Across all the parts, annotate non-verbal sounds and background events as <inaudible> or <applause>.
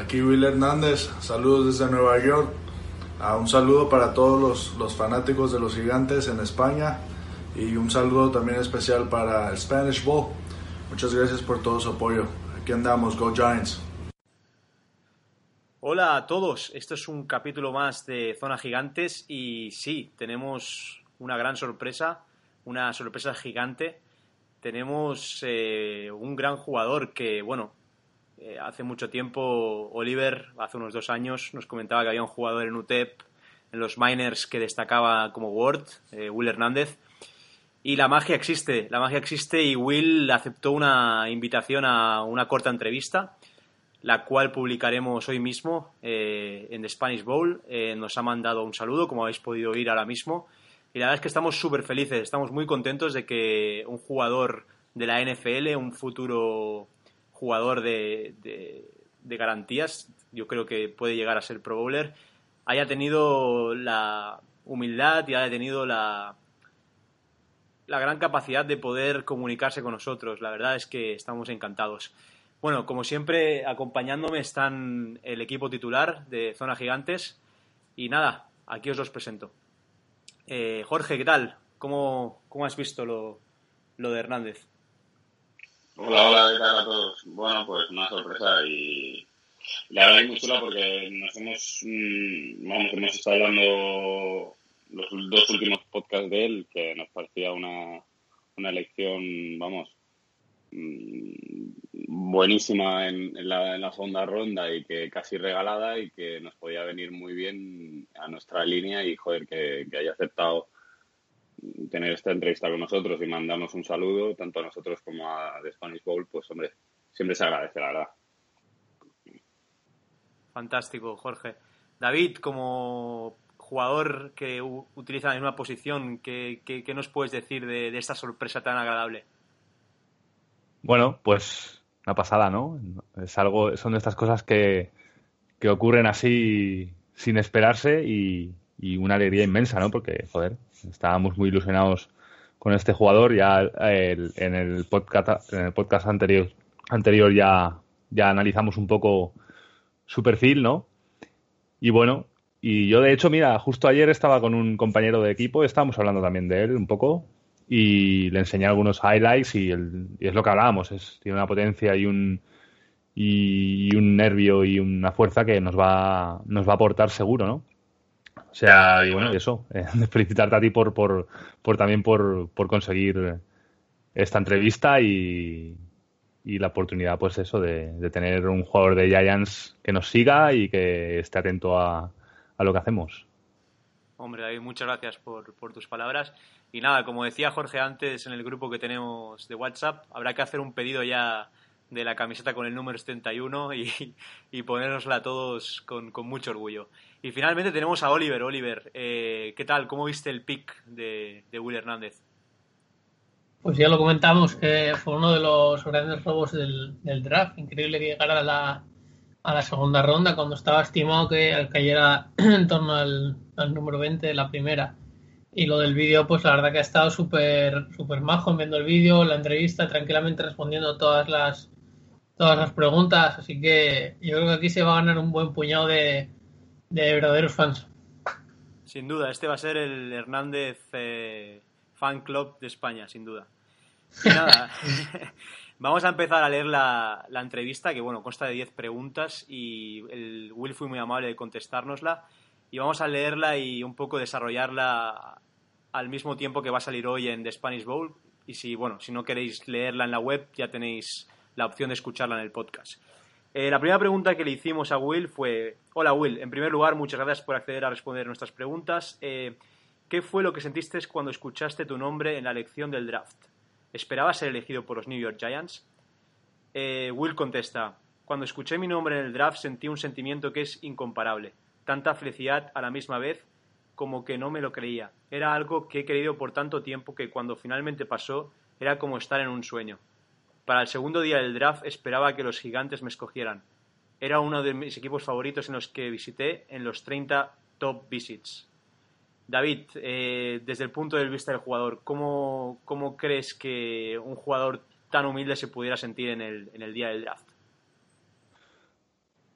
Aquí Will Hernández, saludos desde Nueva York. Uh, un saludo para todos los, los, fanáticos de los gigantes en España y un saludo también especial para el Spanish Bowl. Muchas gracias por todo su apoyo. Aquí andamos, Go Giants. Hola a todos, esto es un capítulo más de Zona Gigantes y sí, tenemos una gran sorpresa, una sorpresa gigante. Tenemos eh, un gran jugador que, bueno, eh, hace mucho tiempo Oliver, hace unos dos años, nos comentaba que había un jugador en UTEP, en los miners, que destacaba como Ward, eh, Will Hernández. Y la magia existe, la magia existe y Will aceptó una invitación a una corta entrevista, la cual publicaremos hoy mismo eh, en The Spanish Bowl. nos ha mandado un saludo, como habéis podido oír ahora mismo. Y la verdad es que estamos súper felices, estamos muy contentos de que un jugador de la NFL, un futuro jugador de, de, garantías, yo creo que puede llegar a ser Pro Bowler, haya tenido la humildad y haya tenido la, la gran capacidad de poder comunicarse con nosotros. La verdad es que estamos encantados. Bueno, como siempre, acompañándome están el equipo titular de Zona Gigantes. Y nada, aquí os los presento. Eh, Jorge, ¿qué tal? ¿Cómo, ¿Cómo, has visto lo, lo de Hernández? Hola, hola, ¿qué tal a todos? Bueno, pues una sorpresa y la verdad es muy chula porque nos hemos, mm, vamos, hemos estado hablando los dos últimos podcasts de él que nos parecía una, una elección, vamos, mm, buenísima en, la, en la segunda ronda y que casi regalada y que nos podía venir muy bien a nuestra línea y joder que, que haya aceptado tener esta entrevista con nosotros y mandarnos un saludo, tanto a nosotros como a The Spanish Bowl, pues hombre, siempre se agradece, la verdad. Fantástico, Jorge. David, como jugador que utiliza la misma posición, ¿qué, qué, nos puedes decir de, esta sorpresa tan agradable? Bueno, pues una pasada, ¿no? Es algo, son de estas cosas que, que ocurren así sin esperarse y, y una alegría inmensa, ¿no? Porque, joder, estábamos muy ilusionados con este jugador. Ya en el podcast, en el podcast anterior, anterior ya, ya analizamos un poco su perfil, ¿no? Y bueno, y yo de hecho, mira, justo ayer estaba con un compañero de equipo, estábamos hablando también de él un poco y le enseñé algunos highlights y, es lo que hablábamos, es, tiene una potencia y un, y, un nervio y una fuerza que nos va, nos va a aportar seguro, ¿no? O sea, y bueno, eso, eh, <laughs> felicitarte a ti por, por, por también por, por, conseguir esta entrevista y, y, la oportunidad, pues eso, de, de, tener un jugador de Giants que nos siga y que esté atento a, a lo que hacemos. Hombre, David, muchas gracias por, por tus palabras. Y nada, como decía Jorge antes en el grupo que tenemos de WhatsApp, habrá que hacer un pedido ya de la camiseta con el número 71 y, y ponérnosla a todos con, con mucho orgullo. Y finalmente tenemos a Oliver. Oliver, eh, ¿qué tal? ¿Cómo viste el pick de, de Will Hernández? Pues ya lo comentamos, que fue uno de los grandes robos del, draft. Increíble que llegara a la, a la segunda ronda cuando estaba estimado que cayera <clears throat> en torno al, número 20 de la primera. Y lo del vídeo, pues la verdad que ha estado súper super majo viendo el vídeo, la entrevista, tranquilamente respondiendo todas las, todas las preguntas. Así que yo creo que aquí se va a ganar un buen puñado de, de verdaderos fans. Sin duda, este va a ser el Hernández eh, Fan Club de España, sin duda. nada, <laughs> vamos a empezar a leer la, la, entrevista, que bueno, consta de 10 preguntas y el Will fue muy amable de contestárnosla. Y vamos a leerla y un poco desarrollarla al mismo tiempo que va a salir hoy en The Spanish Bowl. Y si, bueno, si no queréis leerla en la web, ya tenéis la opción de escucharla en el podcast. Eh, la primera pregunta que le hicimos a Will fue, hola Will, en primer lugar, muchas gracias por acceder a responder nuestras preguntas. Eh, ¿Qué fue lo que sentiste cuando escuchaste tu nombre en la elección del draft? ¿Esperabas ser elegido por los New York Giants? Eh, Will contesta, cuando escuché mi nombre en el draft sentí un sentimiento que es incomparable. Tanta felicidad a la misma vez como que no me lo creía. Era algo que he querido por tanto tiempo que cuando finalmente pasó era como estar en un sueño. Para el segundo día del draft esperaba que los gigantes me escogieran. Era uno de mis equipos favoritos en los que visité en los 30 top visits. David, eh, desde el punto de vista del jugador, ¿cómo, ¿cómo, crees que un jugador tan humilde se pudiera sentir en el, en el día del draft?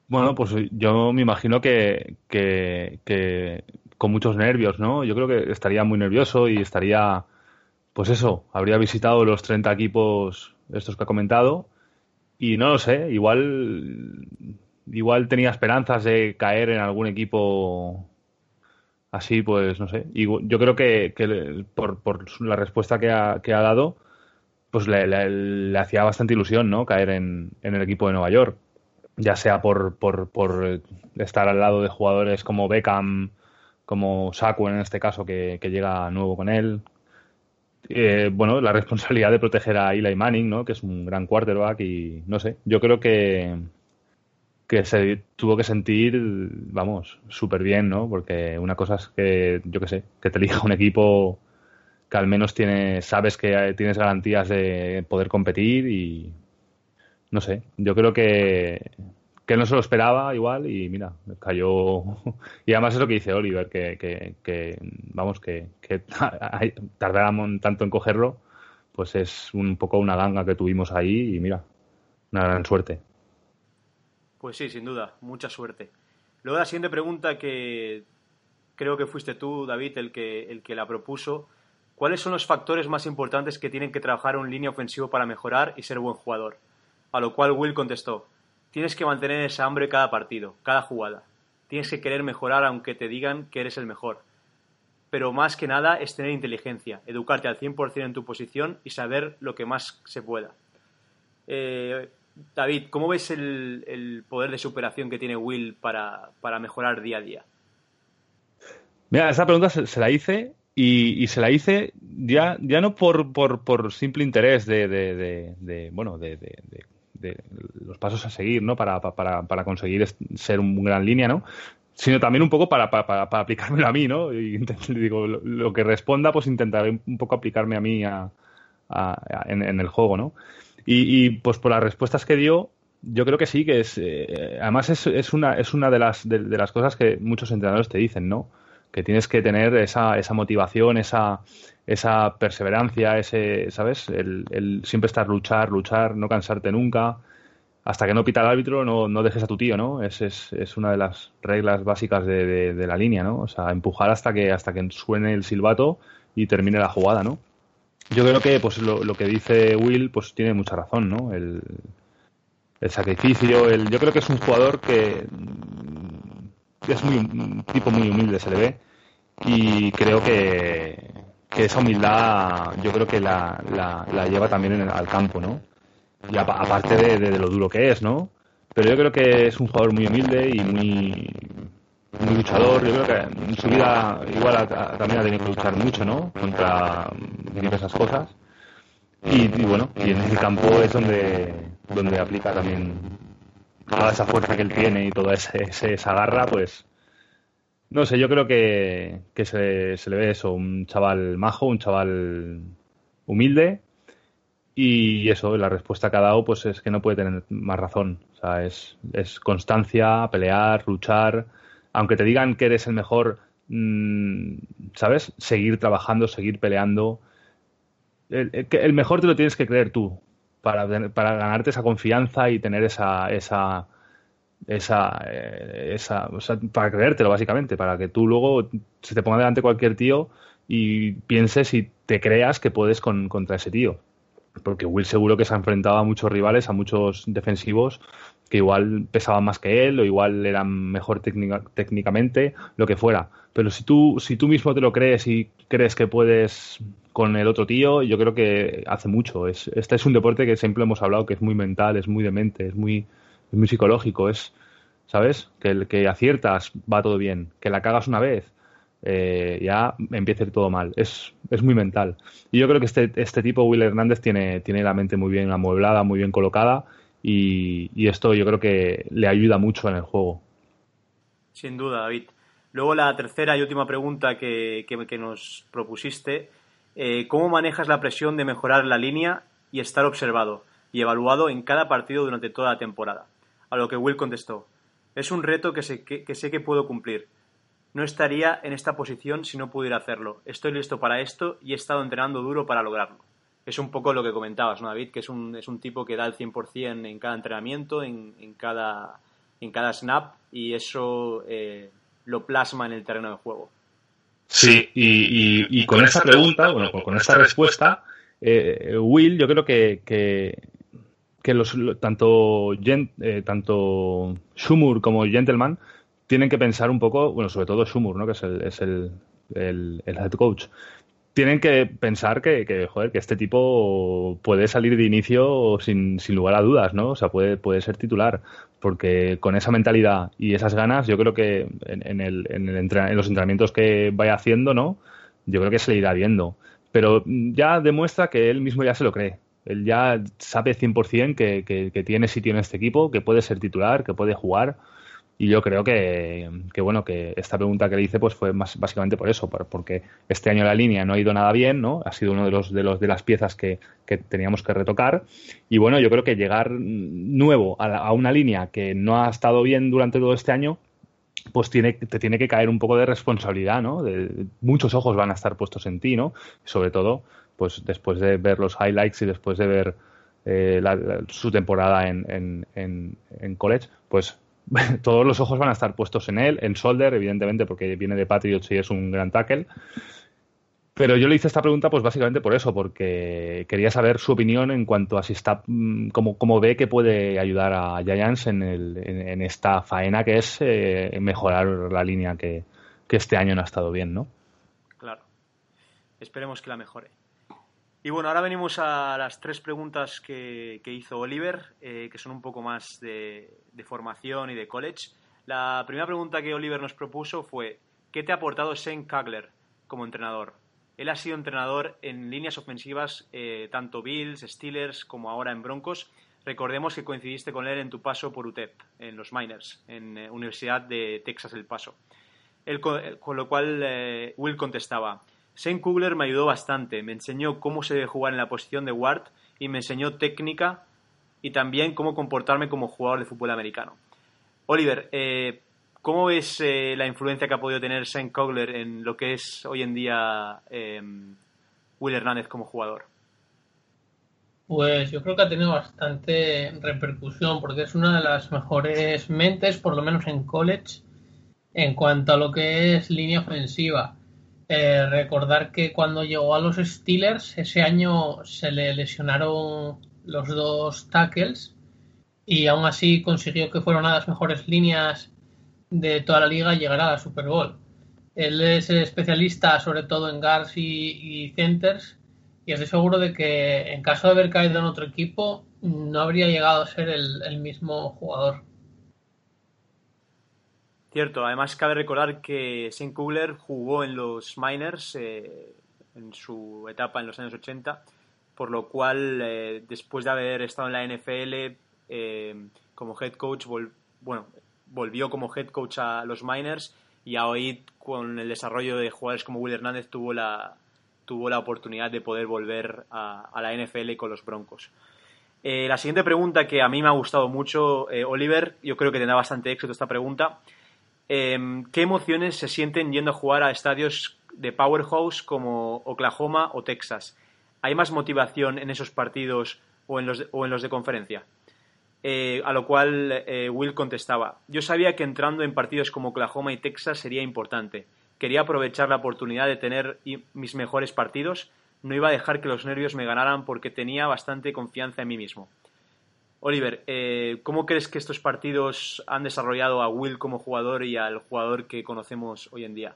Bueno, pues yo me imagino que, que, con muchos nervios, ¿no? Yo creo que estaría muy nervioso y estaría, pues eso, habría visitado los 30 equipos estos que ha comentado y no lo sé, igual, igual tenía esperanzas de caer en algún equipo así, pues no sé. Yo creo que, por, por, la respuesta que ha, que ha dado, pues le, hacía bastante ilusión, ¿no? Caer en, el equipo de Nueva York. Ya sea por, por, por estar al lado de jugadores como Beckham, como Saku en este caso, que llega nuevo con él. Eh, bueno, la responsabilidad de proteger a Eli Manning, ¿no? Que es un gran quarterback y no sé. Yo creo que que se tuvo que sentir, vamos, súper bien, ¿no? Porque una cosa es que, yo qué sé, que te elija un equipo que al menos tiene, sabes que tienes garantías de poder competir y no sé, yo creo que, que no se lo esperaba igual y mira, cayó. <laughs> Y además es lo que dice Oliver, que, que, vamos, que, que <laughs> tanto en cogerlo, pues es un poco una ganga que tuvimos ahí y mira, una gran suerte. Pues sí, sin duda, mucha suerte. Luego la siguiente pregunta que creo que fuiste tú, David, el que, el que la propuso. ¿Cuáles son los factores más importantes que tienen que trabajar un línea ofensivo para mejorar y ser buen jugador? A lo cual Will contestó, tienes que mantener esa hambre cada partido, cada jugada. Tienes que querer mejorar aunque te digan que eres el mejor. Pero más que nada es tener inteligencia, educarte al 100% en tu posición y saber lo que más se pueda. Eh, David, ¿cómo ves el, poder de superación que tiene Will para, mejorar día a día? Mira, esa pregunta se, la hice y, se la hice ya, ya no por, por, simple interés de, bueno, de, los pasos a seguir, ¿no? Para, para, conseguir ser un gran línea, ¿no? Sino también un poco para, para, aplicármelo a mí, ¿no? Y digo, lo, que responda, pues intentaré un poco aplicarme a mí en, en, el juego, ¿no? Y, pues por las respuestas que dio, yo creo que sí, que es. Eh, además, es, una, es una de las, de, las cosas que muchos entrenadores te dicen, ¿no? Que tienes que tener esa, esa motivación, esa, esa perseverancia, ese, ¿sabes? El, siempre estar luchar, luchar, no cansarte nunca. Hasta que no pita el árbitro, no, no dejes a tu tío, ¿no? Es, es, es una de las reglas básicas de, de, la línea, ¿no? O sea, empujar hasta que, hasta que suene el silbato y termine la jugada, ¿no? yo creo que pues lo, lo, que dice Will pues tiene mucha razón, ¿no? El, el sacrificio, el, yo creo que es un jugador que es muy, un tipo muy humilde, se le ve, y creo que, que esa humildad yo creo que la, la, lleva también en al campo, ¿no? Y aparte de, de, lo duro que es, ¿no? Pero yo creo que es un jugador muy humilde y muy, muy luchador. Yo creo que en su vida igual también ha tenido que luchar mucho, ¿no? Contra diversas cosas. Y, bueno, y en ese campo es donde, donde aplica también toda esa fuerza que él tiene y toda ese, esa garra, pues no sé, yo creo que, que se, se, le ve eso, un chaval majo, un chaval humilde y eso, la respuesta que ha dado pues es que no puede tener más razón. O sea, es, es constancia, pelear, luchar, aunque te digan que eres el mejor, mmm, ¿sabes? Seguir trabajando, seguir peleando. El, el, mejor te lo tienes que creer tú para, para ganarte esa confianza y tener esa, esa, esa, eh, esa o sea, para creértelo básicamente, para que tú luego se te ponga delante cualquier tío y pienses y te creas que puedes con, contra ese tío. Porque Will seguro que se ha enfrentado a muchos rivales, a muchos defensivos que igual pesaban más que él o igual eran mejor técnicamente, lo que fuera. Pero si tú, si tú mismo te lo crees y crees que puedes con el otro tío, yo creo que hace mucho. Es, este es un deporte que siempre hemos hablado que es muy mental, es muy demente, es muy, muy psicológico, es, ¿sabes? Que el que aciertas va todo bien, que la cagas una vez, eh, ya ir todo mal. Es, es muy mental. Y yo creo que este, este tipo, Will Hernández, tiene, tiene la mente muy bien amueblada, muy bien colocada y, esto yo creo que le ayuda mucho en el juego. Sin duda, David. Luego la tercera y última pregunta que, que, nos propusiste, eh, ¿cómo manejas la presión de mejorar la línea y estar observado y evaluado en cada partido durante toda la temporada? A lo que Will contestó, es un reto que sé que, puedo cumplir. No estaría en esta posición si no pudiera hacerlo. Estoy listo para esto y he estado entrenando duro para lograrlo es un poco lo que comentabas, ¿no, David? Que es un, tipo que da el 100% en cada entrenamiento, en, en, cada, en cada snap, y eso eh, lo plasma en el terreno de juego. Sí, y, y, con esa pregunta, bueno, con esta respuesta, eh, Will, yo creo que, que, los, tanto, eh, tanto Schumur como Gentleman tienen que pensar un poco, bueno, sobre todo Schumur, ¿no? que es el, es el, el head coach, tienen que pensar que, joder, que este tipo puede salir de inicio sin, sin, lugar a dudas, ¿no? O sea, puede, puede ser titular, porque con esa mentalidad y esas ganas, yo creo que en, el, en, el en los entrenamientos que vaya haciendo, ¿no? Yo creo que se le irá viendo. Pero ya demuestra que él mismo ya se lo cree. Él ya sabe 100% que, que, que tiene sitio en este equipo, que puede ser titular, que puede jugar y yo creo que, bueno, que esta pregunta que le hice pues fue más, básicamente por eso, porque este año la línea no ha ido nada bien, ¿no? Ha sido uno de los de los de las piezas que, teníamos que retocar. Y bueno, yo creo que llegar nuevo a, una línea que no ha estado bien durante todo este año, pues tiene, te tiene que caer un poco de responsabilidad, ¿no? Muchos ojos van a estar puestos en ti, ¿no? Sobre todo, pues después de ver los highlights y después de ver eh, su temporada en, en, en, en college, pues <laughs> todos los ojos van a estar puestos en él, en Solder, evidentemente, porque viene de Patriots y es un gran tackle. Pero yo le hice esta pregunta, pues básicamente por eso, porque quería saber su opinión en cuanto a si está, mm, como, ve que puede ayudar a Giants en, esta faena que es eh, mejorar la línea que, que este año no ha estado bien, ¿no? Claro. Esperemos que la mejore. Y bueno, ahora venimos a las tres preguntas que, hizo Oliver, eh, que son un poco más de, formación y de college. La primera pregunta que Oliver nos propuso fue, ¿qué te ha aportado Shane Kagler como entrenador? Él ha sido entrenador en líneas ofensivas, eh, tanto Bills, Steelers, como ahora en Broncos. Recordemos que coincidiste con él en tu paso por UTEP, en los Miners, en eh, Universidad de Texas El Paso. con, lo cual Will contestaba, Shane Kugler me ayudó bastante, me enseñó cómo se debe jugar en la posición de guard y me enseñó técnica y también cómo comportarme como jugador de fútbol americano. Oliver, eh, ¿cómo ves eh, la influencia que ha podido tener Shane Kugler en lo que es hoy en día em, Will Hernández como jugador? Pues yo creo que ha tenido bastante repercusión porque es una de las mejores mentes, por lo menos en college, en cuanto a lo que es línea ofensiva. Eh, recordar que cuando llegó a los Steelers, ese año se le lesionaron los dos tackles y aún así consiguió que fueran una de las mejores líneas de toda la liga y llegar a la Super Bowl. Él es especialista sobre todo en guards y, centers y estoy seguro de que en caso de haber caído en otro equipo no habría llegado a ser el mismo jugador. Cierto, además cabe recordar que Shane Kugler jugó en los Miners eh, en su etapa en los años 80, por lo cual eh, después de haber estado en la NFL eh, como head coach, bueno, volvió como head coach a los Miners y hoy con el desarrollo de jugadores como Will Hernández tuvo la, tuvo la oportunidad de poder volver a, a la NFL con los Broncos. la siguiente pregunta que a mí me ha gustado mucho, Oliver, yo creo que tendrá bastante éxito esta pregunta, Em, ¿Qué emociones se sienten yendo a jugar a estadios de Powerhouse como Oklahoma o Texas? ¿Hay más motivación en esos partidos o en los de, conferencia? Eh, a lo cual eh, Will contestaba, yo sabía que entrando en partidos como Oklahoma y Texas sería importante. Quería aprovechar la oportunidad de tener mis mejores partidos. No iba a dejar que los nervios me ganaran porque tenía bastante confianza en mí mismo. Oliver, eh, ¿cómo crees que estos partidos han desarrollado a Will como jugador y al jugador que conocemos hoy en día?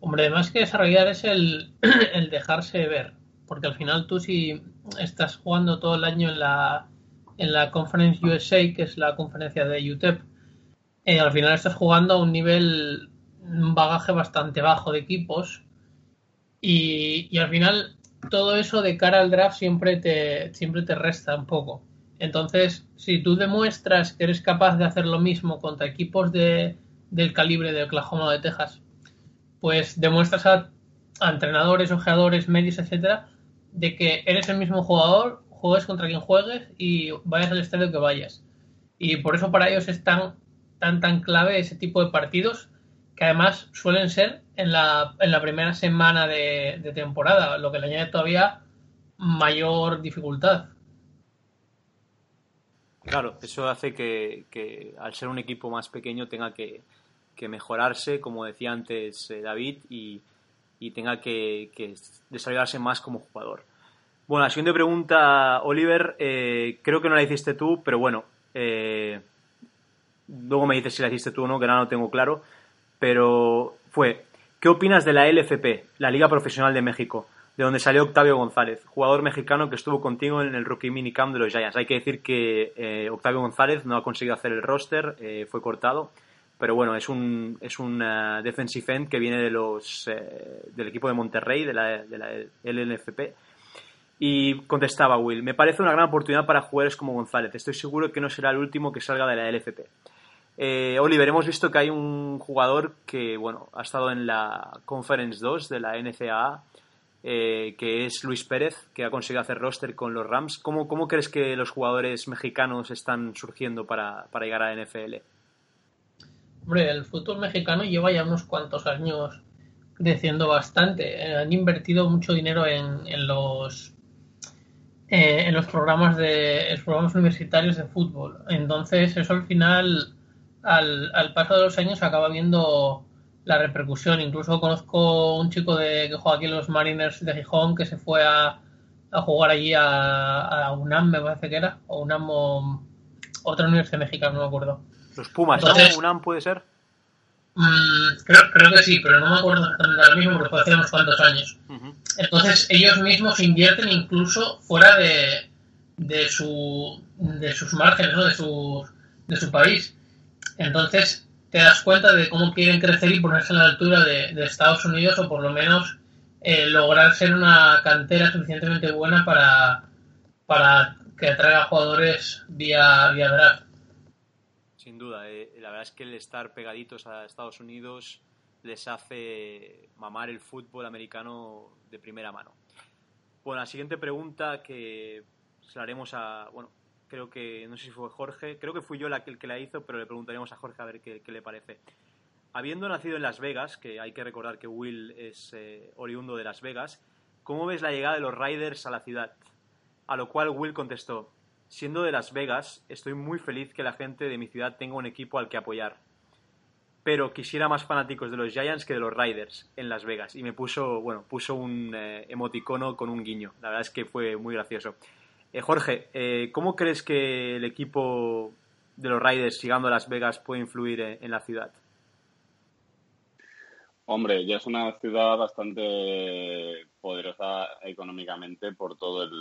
Hombre, más que desarrollar es el, <clears throat> dejarse ver, porque al final tú si estás jugando todo el año en la, en la Conference USA, que es la conferencia de UTEP, eh, al final estás jugando a un nivel, un bagaje bastante bajo de equipos y, y al final todo eso de cara al draft siempre te, siempre te resta un poco. Entonces, si tú demuestras que eres capaz de hacer lo mismo contra equipos de, del calibre de Oklahoma o de Texas, pues demuestras a, entrenadores, ojeadores, medios, etcétera, de que eres el mismo jugador, juegues contra quien juegues y vayas al estadio que vayas. Y por eso para ellos es tan, tan, tan clave ese tipo de partidos que además suelen ser en la, en la primera semana de, temporada, lo que le añade todavía mayor dificultad. Claro, eso hace que, que, al ser un equipo más pequeño tenga que, que mejorarse, como decía antes eh, David, y, y tenga que, desarrollarse más como jugador. Bueno, la siguiente pregunta, Oliver, eh, creo que no la hiciste tú, pero bueno, eh, luego me dices si la hiciste tú o no, que ahora no tengo claro, pero fue, ¿qué opinas de la LFP, la Liga Profesional de México? de donde salió Octavio González, jugador mexicano que estuvo contigo en el rookie minicamp de los Giants. Hay que decir que eh, Octavio González no ha conseguido hacer el roster, eh, fue cortado, pero bueno, es un, es un uh, defensive end que viene de los, del equipo de Monterrey, de la, de la LNFP. Y contestaba Will, me parece una gran oportunidad para jugadores como González. Estoy seguro que no será el último que salga de la LFP. Eh, Oliver, hemos visto que hay un jugador que, bueno, ha estado en la Conference 2 de la NCAA, eh, que es Luis Pérez, que ha conseguido hacer roster con los Rams. ¿Cómo, cómo crees que los jugadores mexicanos están surgiendo para, para, llegar a la NFL? Hombre, el fútbol mexicano lleva ya unos cuantos años creciendo bastante. Eh, han invertido mucho dinero en, en los eh, en los programas de los programas universitarios de fútbol. Entonces, eso al final, al, al paso de los años, acaba viendo la repercusión. Incluso conozco un chico de, que juega aquí en los Mariners de Gijón que se fue a, a jugar allí a, a, UNAM, me parece que era, o UNAM o otra universidad mexicana, no me acuerdo. Los Pumas, Entonces, ¿no? ¿UNAM puede ser? Mmm, creo, creo, que sí, pero no me acuerdo ahora mismo porque fue hace unos cuantos años. Uh -huh. Entonces ellos mismos invierten incluso fuera de, de, su, de sus márgenes, ¿no? de, su, de su país. Entonces te das cuenta de cómo quieren crecer y ponerse a la altura de, Estados Unidos o por lo menos eh, lograr ser una cantera suficientemente buena para, para que atraiga jugadores vía, vía draft. Sin duda, eh, la verdad es que el estar pegaditos a Estados Unidos les hace mamar el fútbol americano de primera mano. Bueno, la siguiente pregunta que se la haremos a, bueno, creo que, no sé si fue Jorge, creo que fui yo la, el que la hizo, pero le preguntaremos a Jorge a ver qué, qué le parece. Habiendo nacido en Las Vegas, que hay que recordar que Will es eh, oriundo de Las Vegas, ¿cómo ves la llegada de los Riders a la ciudad? A lo cual Will contestó, siendo de Las Vegas, estoy muy feliz que la gente de mi ciudad tenga un equipo al que apoyar. Pero quisiera más fanáticos de los Giants que de los Riders en Las Vegas. Y me puso, bueno, puso un eh, emoticono con un guiño. La verdad es que fue muy gracioso. Eh, Jorge, eh, ¿cómo crees que el equipo de los Raiders llegando a Las Vegas puede influir en, la ciudad? Hombre, ya es una ciudad bastante poderosa económicamente por todo el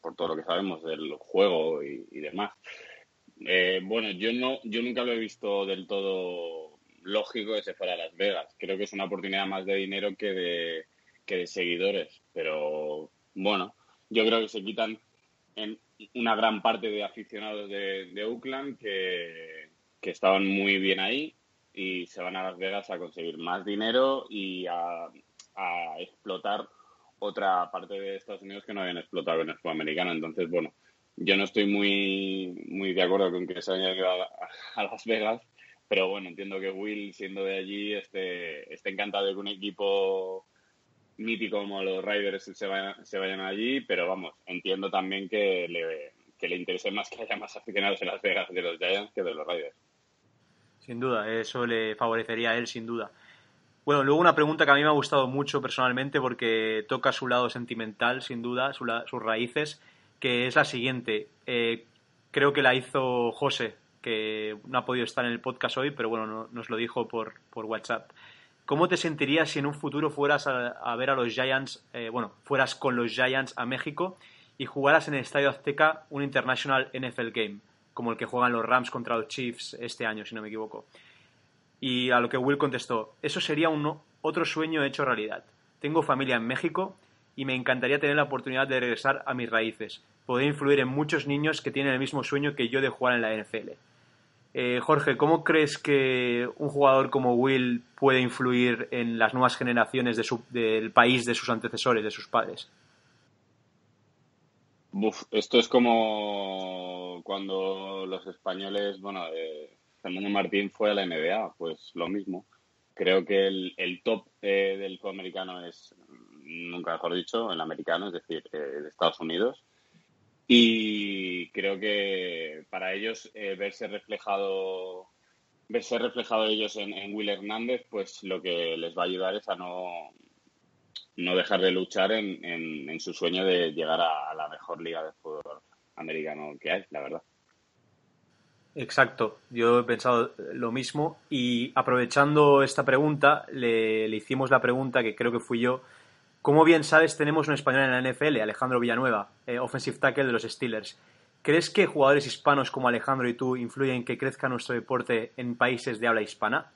por todo lo que sabemos del juego y, y demás. Eh, bueno, yo no, yo nunca lo he visto del todo lógico que se fuera a Las Vegas. Creo que es una oportunidad más de dinero que de, que de seguidores. Pero bueno, yo creo que se quitan en una gran parte de aficionados de, de Oakland que, estaban muy bien ahí y se van a Las Vegas a conseguir más dinero y a, a, explotar otra parte de Estados Unidos que no habían explotado en el fútbol americano. Entonces, bueno, yo no estoy muy, muy de acuerdo con que se haya ido a, a, Las Vegas, pero bueno, entiendo que Will, siendo de allí, esté, esté encantado de que un equipo mítico como los Riders se vayan, se vayan allí, pero vamos, entiendo también que le, que le interese más que haya más aficionados en Las Vegas de los Giants que de los Riders. Sin duda, eso le favorecería a él, sin duda. Bueno, luego una pregunta que a mí me ha gustado mucho personalmente porque toca su lado sentimental, sin duda, su, sus raíces, que es la siguiente. Eh, creo que la hizo José, que no ha podido estar en el podcast hoy, pero bueno, no, nos lo dijo por, por WhatsApp. ¿Cómo te sentirías si en un futuro fueras a, ver a los Giants, eh, bueno, fueras con los Giants a México y jugaras en el Estadio Azteca un International NFL Game, como el que juegan los Rams contra los Chiefs este año, si no me equivoco? Y a lo que Will contestó, eso sería un, otro sueño hecho realidad. Tengo familia en México y me encantaría tener la oportunidad de regresar a mis raíces. podría influir en muchos niños que tienen el mismo sueño que yo de jugar en la NFL. Eh, Jorge, ¿cómo crees que un jugador como Will puede influir en las nuevas generaciones del país de sus antecesores, de sus padres? esto es como cuando los españoles, bueno, eh, Fernando Martín fue a la NBA, pues lo mismo. Creo que el, top eh, del americano es, nunca mejor dicho, el americano, es decir, eh, de Estados Unidos. Y creo que para ellos eh, verse reflejado verse reflejado ellos en, Will Hernández, pues lo que les va a ayudar es a no, no dejar de luchar en, en, su sueño de llegar a, la mejor liga de fútbol americano que hay, la verdad. Exacto, yo he pensado lo mismo y aprovechando esta pregunta, le, hicimos la pregunta que creo que fui yo. Como bien sabes, tenemos un español en la NFL, Alejandro Villanueva, eh, offensive tackle de los Steelers. ¿Crees que jugadores hispanos como Alejandro y tú influyen en que crezca nuestro deporte en países de habla hispana?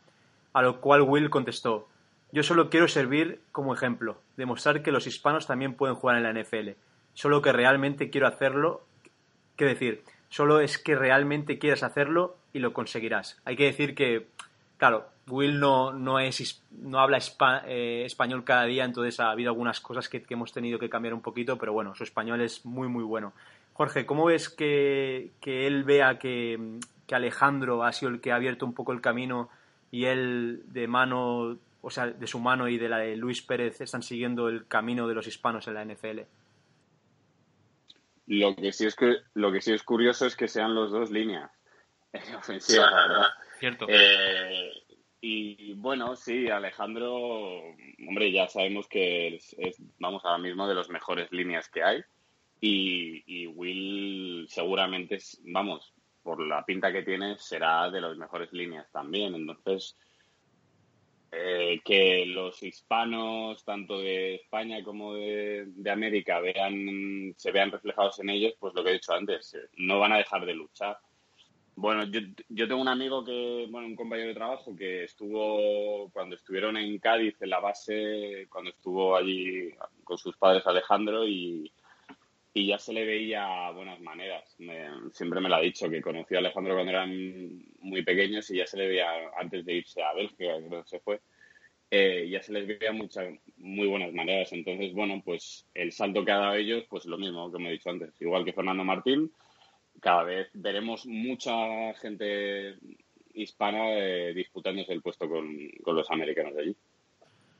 A lo cual Will contestó, yo solo quiero servir como ejemplo, demostrar que los hispanos también pueden jugar en la NFL, solo que realmente quiero hacerlo, qué decir, solo es que realmente quieras hacerlo y lo conseguirás. Hay que decir que, claro, Will no, no, es, no habla eh, español cada día, entonces ha habido algunas cosas que, hemos tenido que cambiar un poquito, pero bueno, su español es muy, muy bueno. Jorge, ¿cómo ves que, él vea que, que, Alejandro ha sido el que ha abierto un poco el camino y él de mano, o sea, de su mano y de la de Luis Pérez están siguiendo el camino de los hispanos en la NFL? Lo que sí es que lo que sí es curioso es que sean los dos líneas <laughs> ofensivas, ¿verdad? Cierto. Eh, y bueno, sí, Alejandro, hombre, ya sabemos que es, vamos, ahora mismo de las mejores líneas que hay. Y, Will seguramente, vamos, por la pinta que tiene, será de las mejores líneas también. Entonces, eh, que los hispanos, tanto de España como de, América, vean, se vean reflejados en ellos, pues lo que he dicho antes, eh, no van a dejar de luchar. Bueno, yo, yo tengo un amigo que, bueno, un compañero de trabajo que estuvo, cuando estuvieron en Cádiz, en la base, cuando estuvo allí con sus padres Alejandro y, y ya se le veía buenas maneras. siempre me lo ha dicho, que conoció a Alejandro cuando eran muy pequeños y ya se le veía, antes de irse a Bélgica, creo que se fue, eh, ya se les veía muchas, muy buenas maneras. Entonces, bueno, pues el salto que ha dado ellos, pues lo mismo que me he dicho antes. Igual que Fernando Martín, cada vez veremos mucha gente hispana eh, disputándose el puesto con, los americanos de allí.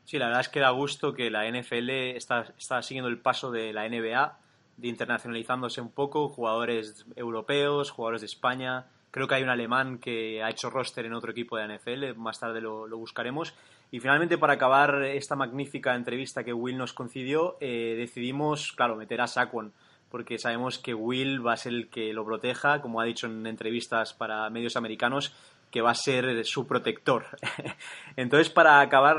Sí, la verdad es que da gusto que la NFL está, siguiendo el paso de la NBA de internacionalizándose un poco, jugadores europeos, jugadores de España. Creo que hay un alemán que ha hecho roster en otro equipo de NFL, más tarde lo, buscaremos. Y finalmente, para acabar esta magnífica entrevista que Will nos concedió, eh, decidimos, claro, meter a Saquon, porque sabemos que Will va a ser el que lo proteja, como ha dicho en entrevistas para medios americanos, que va a ser su protector. <laughs> Entonces, para acabar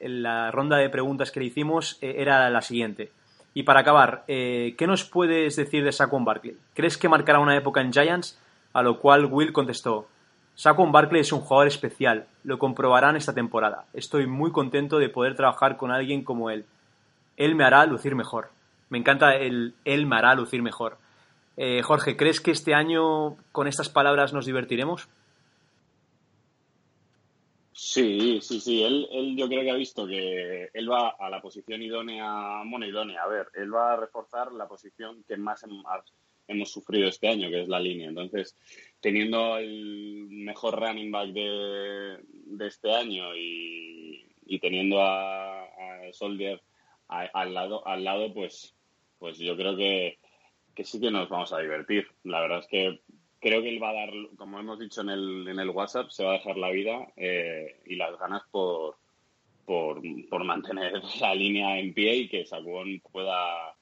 la ronda de preguntas que le hicimos, eh, era la siguiente. Y para acabar, eh, ¿qué nos puedes decir de Saquon Barkley? ¿Crees que marcará una época en Giants? A lo cual Will contestó, Saquon Barkley es un jugador especial, lo comprobarán esta temporada. Estoy muy contento de poder trabajar con alguien como él. Él me hará lucir mejor. Me encanta el él me hará lucir mejor. Eh, Jorge, ¿crees que este año con estas palabras nos divertiremos? Sí, sí, sí. Él, él yo creo que ha visto que él va a la posición idónea, bueno, idónea. A ver, él va a reforzar la posición que más hemos sufrido este año, que es la línea. Entonces, teniendo el mejor running back de, este año y, y teniendo a Soldier al lado, al lado, pues, pues yo creo que, que sí que nos vamos a divertir. La verdad es que creo que él va a dar, como hemos dicho en el, en el WhatsApp, se va a dejar la vida eh, y las ganas por, por, mantener <laughs> la línea en pie y que Saquon pueda,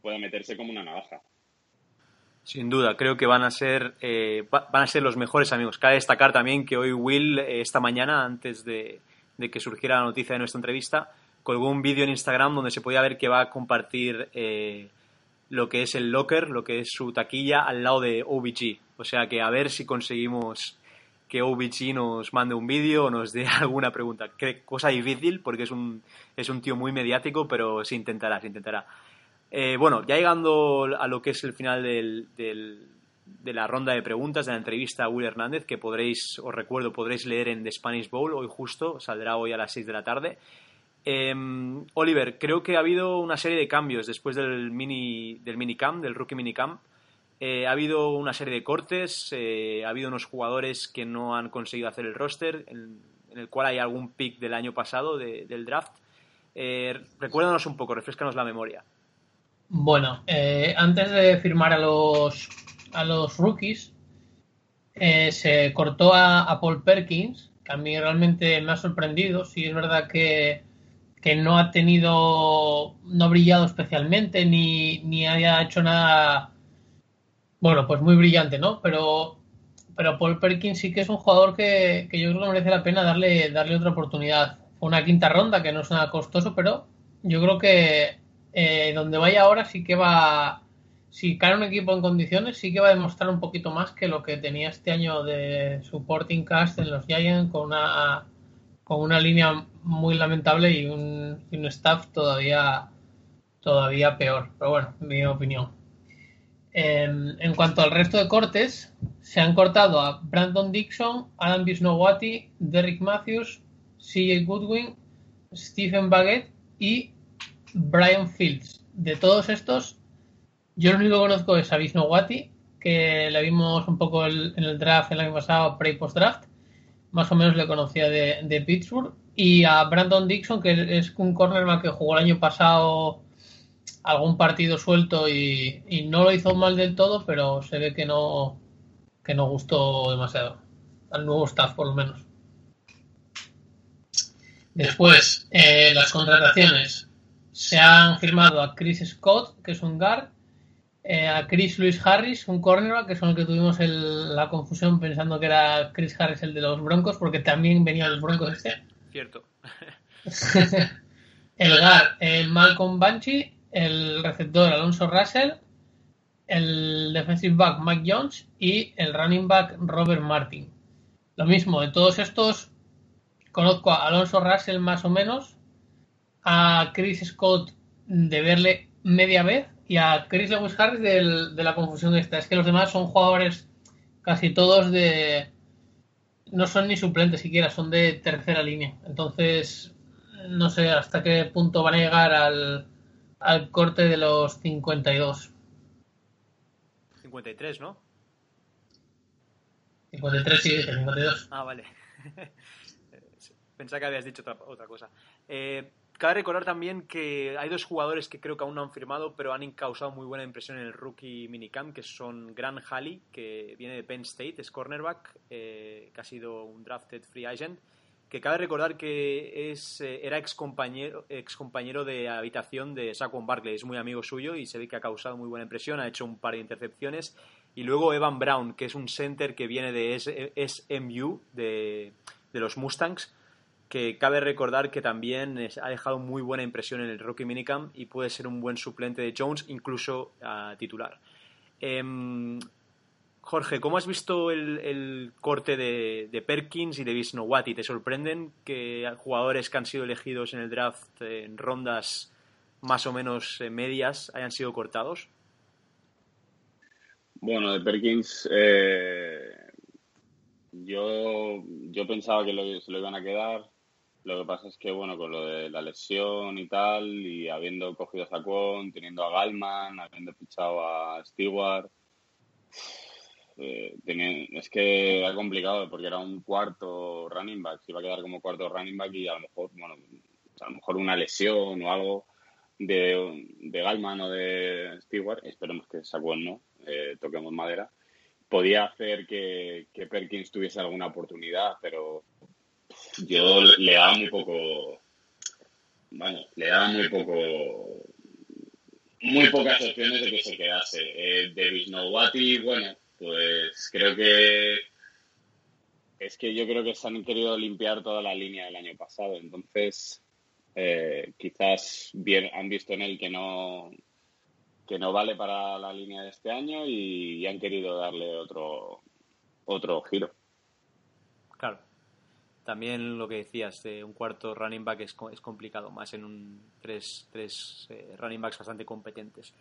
pueda meterse como una navaja. Sin duda, creo que van a ser eh, van a ser los mejores amigos. Cabe destacar también que hoy Will, eh, esta mañana, antes de, de, que surgiera la noticia de nuestra entrevista, colgó un vídeo en Instagram donde se podía ver que va a compartir lo que es el locker, lo que es su taquilla al lado de OBG. O sea que a ver si conseguimos que OBG nos mande un vídeo o nos dé <laughs> alguna pregunta. Qué cosa difícil porque es un, es un tío muy mediático, pero se intentará, se intentará. Eh, bueno, ya llegando a lo que es el final de la ronda de preguntas de la entrevista a Will Hernández, que podréis, os recuerdo, podréis leer en The Spanish Bowl hoy justo, saldrá hoy a las 6 de la tarde. Em, Oliver, creo que ha habido una serie de cambios después del mini del minicamp, del rookie minicamp. Eh, ha habido una serie de cortes, eh, ha habido unos jugadores que no han conseguido hacer el roster, en, el cual hay algún pick del año pasado del draft. Eh, recuérdanos un poco, refrescanos la memoria. Bueno, eh, antes de firmar a los, a los rookies, se cortó a, Paul Perkins, que a mí realmente me ha sorprendido. Sí, es verdad que, que no ha tenido, no ha brillado especialmente, ni, ni haya hecho nada, bueno, pues muy brillante, ¿no? Pero, pero Paul Perkins sí que es un jugador que, que yo creo que merece la pena darle, darle otra oportunidad. Una quinta ronda, que no es nada costoso, pero yo creo que eh, donde vaya ahora sí que va, si cae un equipo en condiciones, sí que va a demostrar un poquito más que lo que tenía este año de supporting cast en los Giants con una, con una línea muy lamentable y un, un staff todavía, todavía peor. Pero bueno, en mi opinión. En, en, cuanto al resto de cortes, se han cortado a Brandon Dixon, Adam Bisnowati, Derrick Matthews, CJ Goodwin, Stephen Baguette y Brian Fields. De todos estos, yo lo único que conozco es a Wati, que le vimos un poco en el draft el año pasado, pre y post draft. Más o menos le conocía de, Pittsburgh. Y a Brandon Dixon, que es un cornerman que jugó el año pasado algún partido suelto y, no lo hizo mal del todo, pero se ve que no, que no gustó demasiado. Al nuevo staff, por lo menos. Después, eh, las contrataciones se han firmado a Chris Scott, que es un guard, eh, a Chris Luis Harris, un cornerback, que es con el que tuvimos la confusión pensando que era Chris Harris el de los Broncos, porque también venía de los Broncos este. Cierto. <laughs> el guard, el Malcolm Banshee, el receptor Alonso Russell, el defensive back Mike Jones y el running back Robert Martin. Lo mismo, de todos estos conozco a Alonso Russell más o menos, a Chris Scott de verle media vez y a Chris Lewis Harris de la confusión esta. Es que los demás son jugadores casi todos de... No son ni suplentes siquiera, son de tercera línea. Entonces, no sé hasta qué punto van a llegar al, al corte de los 52. 53, ¿no? 53, sí, 52. Ah, vale. <laughs> Pensaba que habías dicho otra, otra cosa. Eh, Cabe recordar también que hay dos jugadores que creo que aún no han firmado, pero han causado muy buena impresión en el rookie minicamp, que son Grant Halley, que viene de Penn State, es cornerback, eh, que ha sido un drafted free agent, que cabe recordar que es, eh, era ex compañero, ex compañero de habitación de Saquon Barkley, es muy amigo suyo y se ve que ha causado muy buena impresión, ha hecho un par de intercepciones. Y luego Evan Brown, que es un center que viene de SMU, de, de los Mustangs, que cabe recordar que también ha dejado muy buena impresión en el Rookie Minicamp y puede ser un buen suplente de Jones, incluso a titular. Em, Jorge, ¿cómo has visto el, corte de, Perkins y de Visnowati? ¿Te sorprenden que jugadores que han sido elegidos en el draft en rondas más o menos eh, medias hayan sido cortados? Bueno, de Perkins, eh, yo, yo pensaba que se lo iban a quedar. Lo que pasa es que, bueno, con lo de la lesión y tal, y habiendo cogido a Zacón, teniendo a Galman, habiendo fichado a Stewart, eh, es que era complicado porque era un cuarto running back, se iba a quedar como cuarto running back y a lo mejor, bueno, a lo mejor una lesión o algo de, de Galman o de Stewart, esperemos que Zacón no, eh, toquemos madera, podía hacer que, que Perkins tuviese alguna oportunidad, pero yo le daba muy poco, bueno, le daba muy poco, muy pocas opciones de que se quedase. Eh, Nowati, bueno, pues creo que es que yo creo que se han querido limpiar toda la línea del año pasado, entonces eh, quizás bien, han visto en él que no que no vale para la línea de este año y, y han querido darle otro otro giro. Claro. También lo que decías, de un cuarto running back es, es complicado, más en un tres, tres eh, running backs bastante competentes.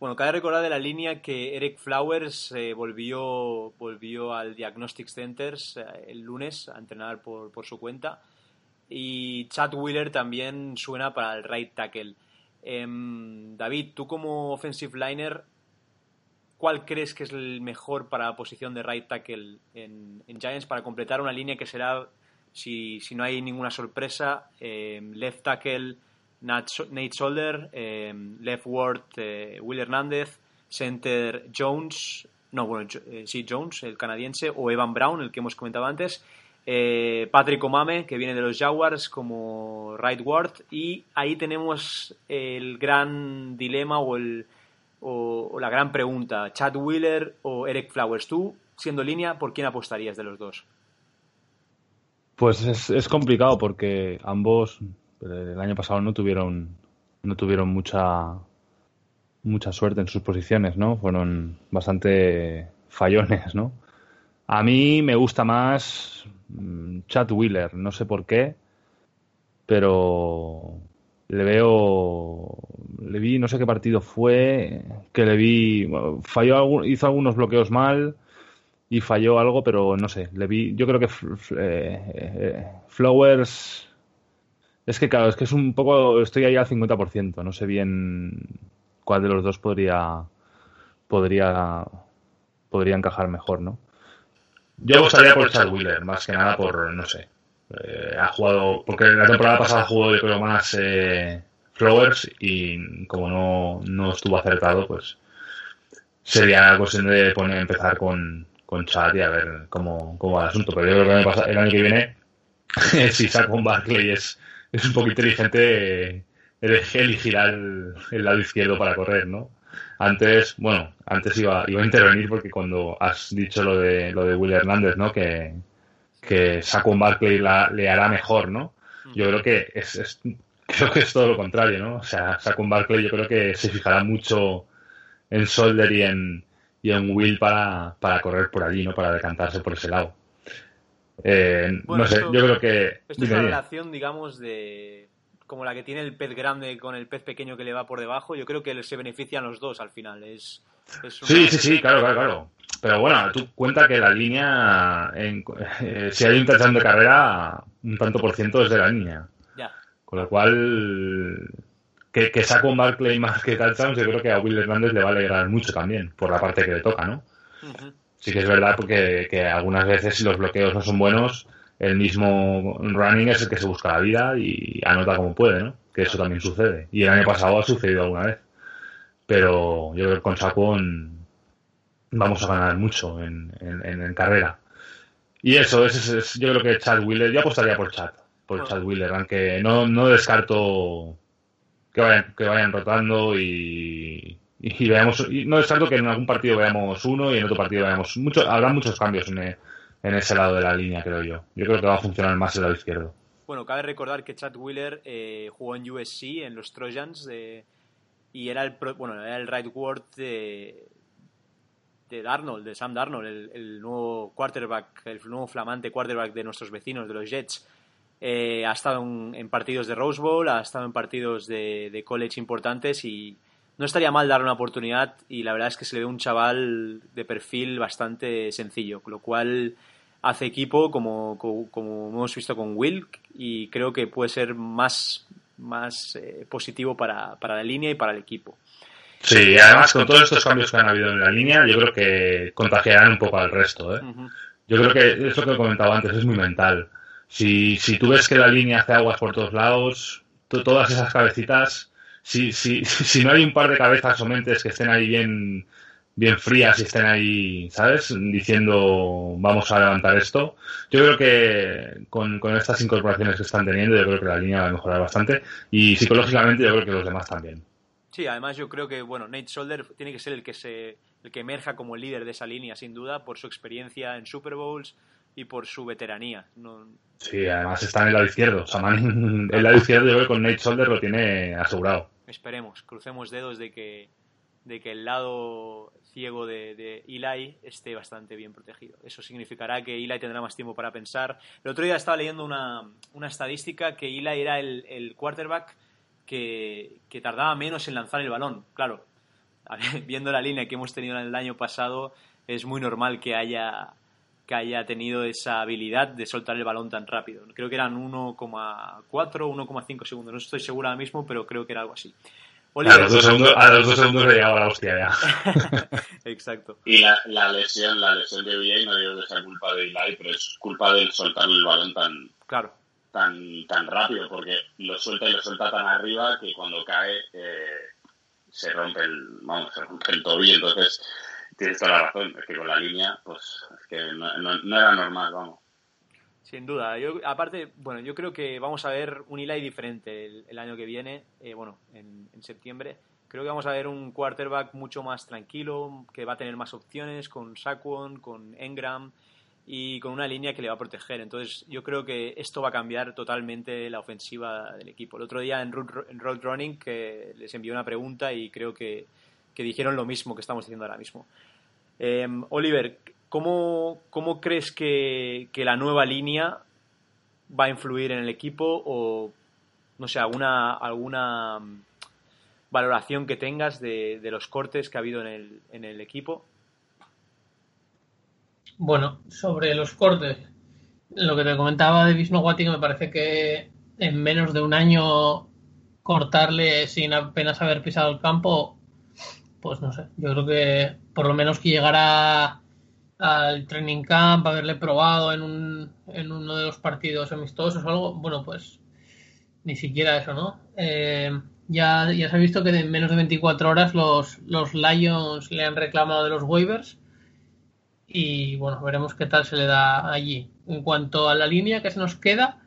Bueno, cabe recordar de la línea que Eric Flowers eh, volvió, volvió al Diagnostic Centers eh, el lunes a entrenar por, por, su cuenta. Y Chad Wheeler también suena para el right tackle. Em, David, tú como offensive liner, ¿cuál crees que es el mejor para la posición de right tackle en, en Giants para completar una línea que será, si, si no hay ninguna sorpresa, em, left tackle Nate Solder, em, left ward eh, Will Hernández, center Jones, no, bueno, eh, sí, Jones, el canadiense, o Evan Brown, el que hemos comentado antes, eh, Patrick Omame, que viene de los Jaguars como right ward, y ahí tenemos el gran dilema o, el, o, la gran pregunta, Chad Wheeler o Eric Flowers. Tú, siendo línea, ¿por quién apostarías de los dos? Pues es, es complicado porque ambos el año pasado no tuvieron no tuvieron mucha mucha suerte en sus posiciones, ¿no? Fueron bastante fallones, ¿no? A mí me gusta más mm, Chad Wheeler, no sé por qué, pero le veo le vi no sé qué partido fue que le vi falló hizo algunos bloqueos mal y falló algo pero no sé le vi yo creo que eh, eh, Flowers es que claro, es que es un poco, estoy ahí al 50%, no sé bien cuál de los dos podría podría podría encajar mejor, ¿no? Yo gustaría por Chad Wheeler, más que nada por, no sé, eh, ha jugado, porque la temporada pasada jugó yo creo más eh, Flowers y como no, no estuvo acertado, pues sería cuestión de poner, empezar con, con Chad y a ver cómo, cómo va el asunto. Pero yo creo que el año que viene, <laughs> si saco un Barclay es es un poco inteligente elegir el, el, lado izquierdo para correr, ¿no? Antes, bueno, antes iba, iba a intervenir porque cuando has dicho lo de lo de Will Hernández, ¿no? Que, que un Barkley le hará mejor, ¿no? Yo creo que es, creo que es todo lo contrario, ¿no? O sea, un Barkley yo creo que se fijará mucho en Solder y en, y en Will para, para correr por allí, ¿no? Para decantarse por ese lado. Eh, no sé, yo creo que. Esto es una relación, digamos, de. como la que tiene el pez grande con el pez pequeño que le va por debajo. Yo creo que se benefician los dos al final. Es, Sí, sí, sí, claro, claro, claro. Pero bueno, tú cuenta que la línea. Eh, si hay un touchdown de carrera, un tanto por ciento es de la línea. Ya. Con lo cual. Que, que saque un Barclay más que touchdowns, yo creo que a Will Hernández le va a alegrar mucho también, por la parte que le toca, ¿no? sí que es verdad porque que algunas veces si los bloqueos no son buenos, el mismo running es el que se busca la vida y anota como puede, ¿no? Que eso también sucede. Y el año pasado ha sucedido alguna vez. Pero yo creo que con Chacón vamos a ganar mucho en, en, carrera. Y eso, es, yo creo que Chad Wheeler, yo apostaría por Chad, por Chad Wheeler, aunque no, no descarto que vayan, rotando y, y veamos, y no tanto que en algún partido veamos uno y en otro partido veamos mucho, habrá muchos cambios en, en, ese lado de la línea, creo yo. Yo creo que va a funcionar más el lado izquierdo. Bueno, cabe recordar que Chad Wheeler eh, jugó en USC, en los Trojans, y era el, bueno, era el right guard de, de Darnold, de Sam Darnold, el, nuevo quarterback, el nuevo flamante quarterback de nuestros vecinos, de los Jets. Eh, ha estado en, partidos de Rose Bowl, ha estado en partidos de, de college importantes y no estaría mal darle una oportunidad y la verdad es que se le ve un chaval de perfil bastante sencillo, lo cual hace equipo como, como, hemos visto con Will y creo que puede ser más, más eh, positivo para, para la línea y para el equipo. Sí, además con todos estos cambios que han habido en la línea, yo creo que contagiarán un poco al resto. ¿eh? Yo creo que eso que he comentado antes es muy mental. Si, si tú ves que la línea hace aguas por todos lados, todas esas cabecitas si, si, <laughs> si no hay un par de cabezas o mentes que estén ahí bien, bien frías y estén ahí, ¿sabes? Diciendo vamos a levantar esto. Yo creo que con, con, estas incorporaciones que están teniendo, yo creo que la línea va a mejorar bastante y psicológicamente yo creo que los demás también. Sí, además yo creo que bueno, Nate Solder tiene que ser el que se el que emerja como el líder de esa línea sin duda por su experiencia en Super Bowls y por su veteranía. Sí, además está en el lado izquierdo. <laughs> el lado izquierdo yo creo que con Nate Solder lo tiene asegurado. Esperemos, crucemos dedos de que, de que el lado ciego de, de, Eli esté bastante bien protegido. Eso significará que Eli tendrá más tiempo para pensar. El otro día estaba leyendo una, una estadística que Eli era el, el quarterback que, que, tardaba menos en lanzar el balón. Claro, <laughs> viendo la línea que hemos tenido en el año pasado, es muy normal que haya que haya tenido esa habilidad de soltar el balón tan rápido. Creo que eran 1,4, 1,5 segundos. No estoy seguro ahora mismo, pero creo que era algo así. Oliver. A los dos segundos, a los dos segundos le llegaba la hostia ya. <laughs> Exacto. Y la, la, lesión, la lesión de VA no digo que sea culpa de Eli, pero es culpa de soltar el balón tan, claro. tan, tan rápido, porque lo suelta y lo suelta tan arriba que cuando cae eh, se rompe el, vamos, se rompe el tobillo. Entonces, tienes toda la razón, es que con la línea, pues es que no, era normal, vamos. Sin duda. Yo, aparte, bueno, yo creo que vamos a ver un Eli diferente el, año que viene, eh, bueno, en, septiembre. Creo que vamos a ver un quarterback mucho más tranquilo, que va a tener más opciones con Saquon, con Engram y con una línea que le va a proteger. Entonces, yo creo que esto va a cambiar totalmente la ofensiva del equipo. El otro día en Road, Running que les envié una pregunta y creo que, que dijeron lo mismo que estamos diciendo ahora mismo. Eh, Oliver, ¿Cómo, cómo crees que, la nueva línea va a influir en el equipo o, no sé, alguna, alguna valoración que tengas de, de los cortes que ha habido en el, en el equipo? Bueno, sobre los cortes, lo que te comentaba de Visnowati, que me parece que en menos de un año cortarle sin apenas haber pisado el campo, pues no sé, yo creo que por lo menos que llegara al training camp, haberle probado en, un, en uno de los partidos amistosos o algo, bueno, pues ni siquiera eso, ¿no? Eh, ya, ya se ha visto que en menos de 24 horas los, los Lions le han reclamado de los waivers y bueno, veremos qué tal se le da allí. En cuanto a la línea que se nos queda,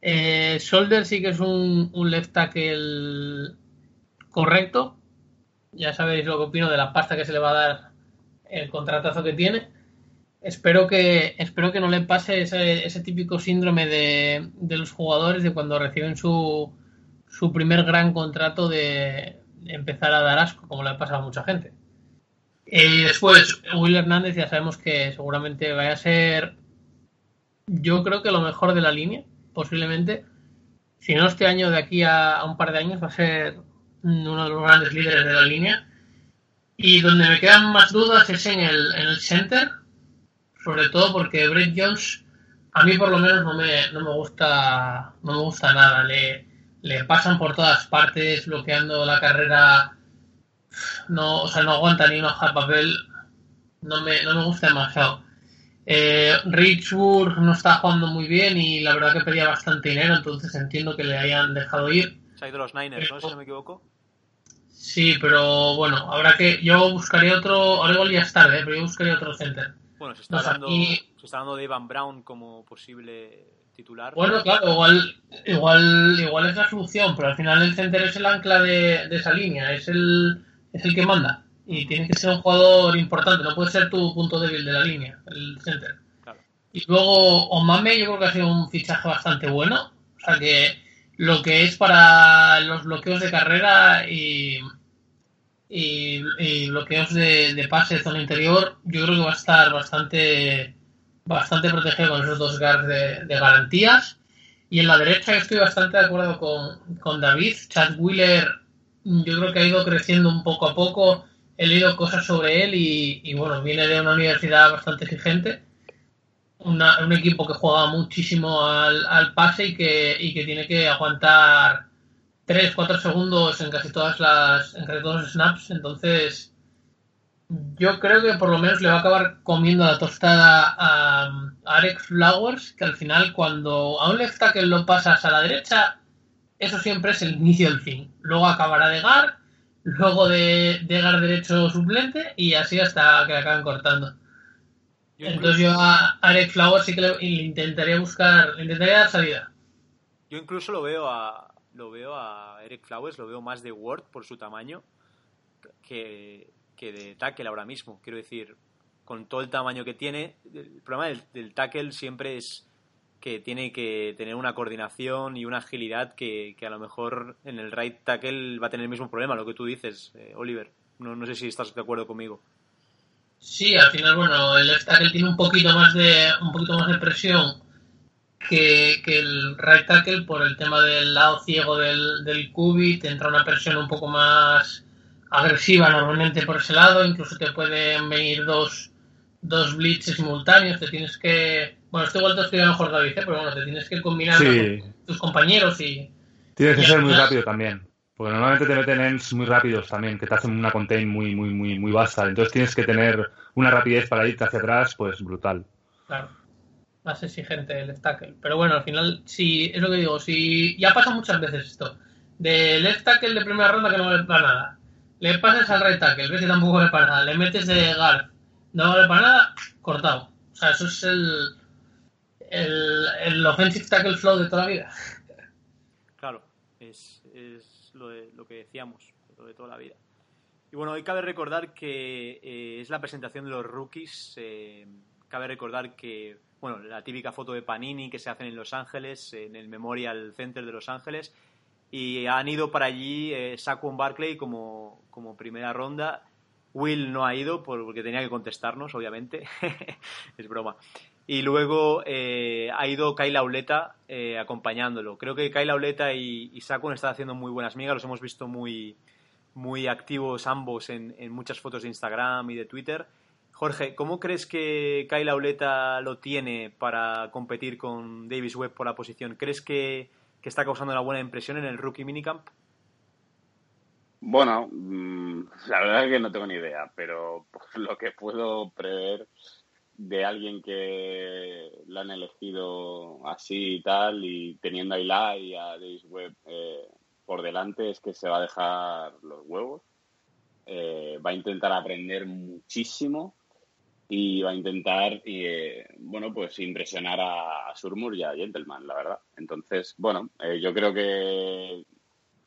eh, Solder sí que es un, un left tackle correcto. Ya sabéis lo que opino de la pasta que se le va a dar el contratazo que tiene espero que espero que no le pase ese, ese típico síndrome de, de, los jugadores de cuando reciben su, su primer gran contrato de, empezar a dar asco, como le ha pasado a mucha gente. Y después, Will Hernández ya sabemos que seguramente vaya a ser, yo creo que lo mejor de la línea, posiblemente. Si no este año, de aquí a, a un par de años, va a ser uno de los grandes líderes de la línea. Y donde me quedan más dudas es en el, en el center, sobre todo porque Brett Jones a mí por lo menos no me, no me gusta no me gusta nada. Le, le pasan por todas partes bloqueando la carrera. No o sea no aguanta ni una hoja de papel. No me, no me gusta demasiado. Eh, Richburg no está jugando muy bien y la verdad que pedía bastante dinero entonces entiendo que le hayan dejado ir. Se ha ido los Niners, ¿no? si no me equivoco sí pero bueno habrá que yo buscaría otro ahora igual ya es tarde pero yo buscaría otro center bueno, se está, y... se está hablando de Evan Brown como posible titular. Bueno, claro, igual, igual, igual es la solución, pero al final el center es el ancla de, de esa línea, es el, es el que manda. Y tiene que ser un jugador importante, no puede ser tu punto débil de la línea, el center. Claro. Y luego Omame yo creo que ha sido un fichaje bastante bueno. O sea que lo que es para los bloqueos de carrera y, y, bloqueos de, de, pase de zona interior, yo creo que va a estar bastante, bastante protegido con esos dos guards de, de garantías. Y en la derecha estoy bastante de acuerdo con, con David. Chad Wheeler, yo creo que ha ido creciendo un poco a poco. He leído cosas sobre él y, y bueno, viene de una universidad bastante exigente. Una, un equipo que juega muchísimo al, al pase y que, y que tiene que aguantar 3, 4 segundos en casi todas las en casi todos los snaps, entonces yo creo que por lo menos le va a acabar comiendo la tostada a, Alex Flowers, que al final cuando a un left tackle lo pasas a la derecha, eso siempre es el inicio del fin. Luego acabará de Gar, luego de, de Gar derecho suplente y así hasta que acaben cortando. Yo Entonces yo a Alex Flowers sí que le, le intentaría buscar, le intentaría dar salida. Yo incluso lo veo a, lo veo a Eric Flowers, lo veo más de Word por su tamaño que, que de tackle ahora mismo. Quiero decir, con todo el tamaño que tiene, el problema del, del, tackle siempre es que tiene que tener una coordinación y una agilidad que, que, a lo mejor en el right tackle va a tener el mismo problema, lo que tú dices, eh, Oliver. No, no sé si estás de acuerdo conmigo. Sí, al final, bueno, el left tackle tiene un poquito más de, un poquito más de presión que, que el right tackle por el tema del lado ciego del, del cubi, te entra una presión un poco más agresiva normalmente por ese lado, incluso te pueden venir dos, dos blitzes simultáneos, te tienes que... Bueno, este igual te estoy mejor David, ¿eh? pero bueno, te tienes que combinar Sí. con tus compañeros y... Tienes que ser muy rápido también. Porque normalmente te meten ends muy rápidos también, que te hacen una contain muy, muy, muy, muy vasta. Entonces tienes que tener una rapidez para irte hacia atrás, pues brutal. Claro, más exigente el left tackle. Pero bueno, al final, sí, es lo que digo, si ya pasa muchas veces esto. De left tackle de primera ronda que no vale para nada. Le pasas al right tackle, ves que tampoco vale para nada. Le metes de guard, no vale para nada, cortado. O sea, eso es el, el, el offensive tackle flow de toda la vida. Lo, que decíamos, lo de toda la vida. Y bueno, hoy cabe recordar que eh, es la presentación de los rookies. eh, cabe recordar que, bueno, la típica foto de Panini que se hacen en Los Ángeles, en el Memorial Center de Los Ángeles. Y han ido para allí eh, Saquon Barkley como, como primera ronda. Will no ha ido por- porque tenía que contestarnos, obviamente. <laughs> es broma. Y luego eh, ha ido Kyle Auleta eh, acompañándolo. Creo que Kyle Auleta y, y Saquon están haciendo muy buenas migas. Los hemos visto muy, muy activos ambos en, en muchas fotos de Instagram y de Twitter. Jorge, ¿cómo crees que Kyle Auleta lo tiene para competir con Davis Webb por la posición? ¿Crees que, que está causando una buena impresión en el rookie minicamp? Bueno, mm, la verdad es que no tengo ni idea, pero <laughs> lo que puedo prever de alguien que la han elegido así y tal, y teniendo a Eli y a Davis Webb eh, por delante, es que se va a dejar los huevos. Eh, va a intentar aprender muchísimo y va a intentar, eh, bueno, pues impresionar a, a Surmur y a Gentleman, la verdad. Entonces, bueno, eh, yo creo que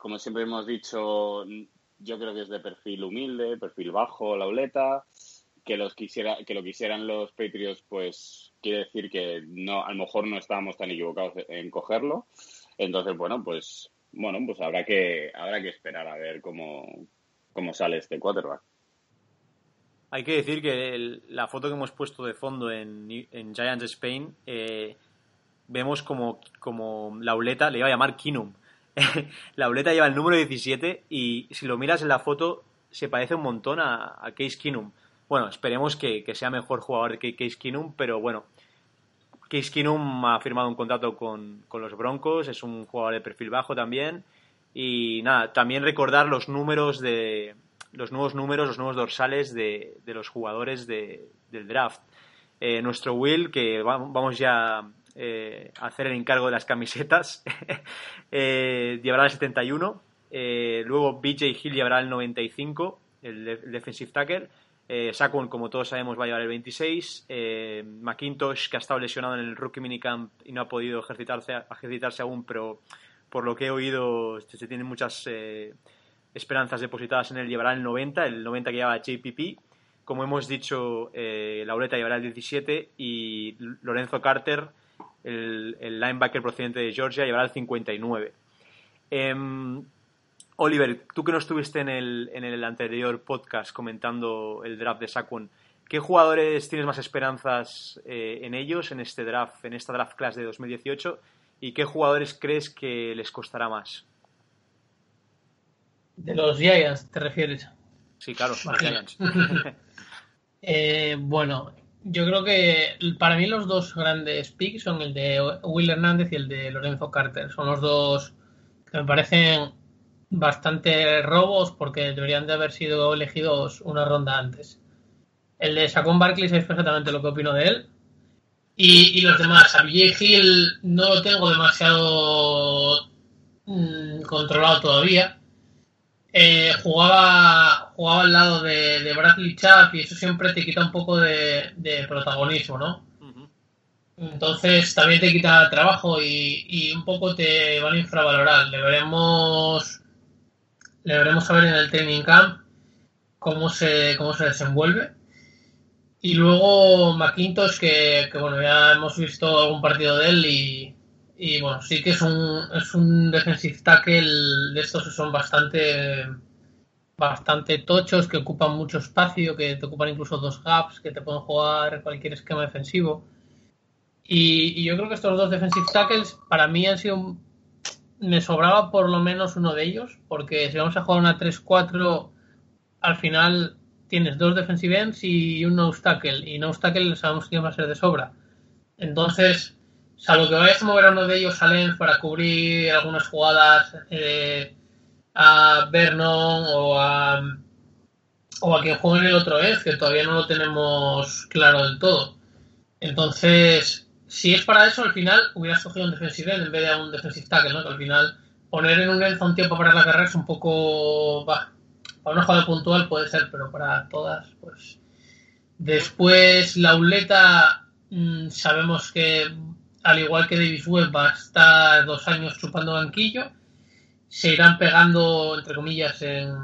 como siempre hemos dicho, yo creo que es de perfil humilde, perfil bajo, la oleta, que los quisiera, que lo quisieran los Patriots, pues quiere decir que no, a lo mejor no estábamos tan equivocados en cogerlo. Entonces, bueno, pues bueno, pues habrá que, habrá que esperar a ver cómo, cómo sale este quarterback. Hay que decir que el- la foto que hemos puesto de fondo en, en Giants Spain, eh, vemos como, como la uleta, le iba a llamar Kinum. <laughs> la uleta lleva el número 17 y si lo miras en la foto se parece un montón a, Case Kinum. Bueno, esperemos que, que sea mejor jugador que Case Kinum, pero bueno, Case Keenum ha firmado un contrato con, con los Broncos, es un jugador de perfil bajo también. Y nada, también recordar los números de los nuevos números, los nuevos dorsales de, de los jugadores de- del draft. Eh, nuestro Will, que va- vamos ya eh, a hacer el encargo de las camisetas, <laughs> eh, llevará el 71. Eh, luego BJ Hill llevará el 95, el, el defensive tackle. Eh, Saquon, como todos sabemos, va a llevar el 26. Eh, McIntosh, que ha estado lesionado en el rookie minicamp y no ha podido ejercitarse, aún, pero por lo que he oído se, se tienen muchas eh, esperanzas depositadas en él, llevará el 90, el 90 que lleva JPP. Como hemos dicho, eh, Laureta llevará el 17 y Lorenzo Carter, el, el linebacker procedente de Georgia, llevará el 59. Oliver, tú que no estuviste en el, en el anterior podcast comentando el draft de Saquon, ¿qué jugadores tienes más esperanzas eh, en ellos, en este draft, en esta draft class de 2018? ¿Y qué jugadores crees que les costará más? De los Giants, ¿te refieres? Sí, claro, los. Giants. <laughs> Eh, bueno, yo creo que para mí los dos grandes picks son el de Will Hernández y el de Lorenzo Carter. Son los dos que me parecen bastante robos porque deberían de haber sido elegidos una ronda antes. El de Saquon Barkley sabéis perfectamente lo que opino de él. Y, y los demás, a BJ Hill no lo tengo demasiado mm, controlado todavía. Eh, jugaba, jugaba al lado de, de Bradley Chubb y eso siempre te quita un poco de, de protagonismo, ¿no? Entonces también te quita trabajo y, y un poco te van a infravalorar. Le veremos, le veremos a ver en el training camp cómo se, cómo se desenvuelve. Y luego McIntosh, que, que bueno, ya hemos visto algún partido de él y, y bueno, sí que es un, es un defensive tackle de estos que son bastante, bastante tochos, que ocupan mucho espacio, que te ocupan incluso dos gaps, que te pueden jugar cualquier esquema defensivo. Y, yo creo que estos dos defensive tackles para mí han sido... Me sobraba por lo menos uno de ellos, porque si vamos a jugar una 3-4, al final tienes dos defensive ends y un nose y nose tackle sabemos que va a ser de sobra. Entonces, salvo que vayas a mover a uno de ellos a Lens para cubrir algunas jugadas eh, a Vernon o a, o a quien juegue en el otro es, que todavía no lo tenemos claro del todo. Entonces, si es para eso, al final hubieras cogido un defensive en vez de un defensive tackle, ¿no? Que al final poner en un end a un tiempo para la carrera es un poco... para una jugada puntual puede ser, pero para todas, pues... Después, la uleta, mm, sabemos que al igual que Davis Webb va a estar dos años chupando banquillo, se irán pegando, entre comillas, en,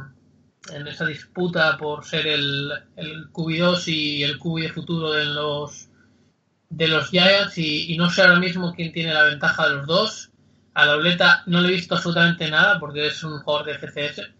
en esa disputa por ser el, el QB2 y el QB de futuro de los, de los Giants y, no sé ahora mismo quién tiene la ventaja de los dos. A la Oleta no le he visto absolutamente nada porque es un jugador de FCS.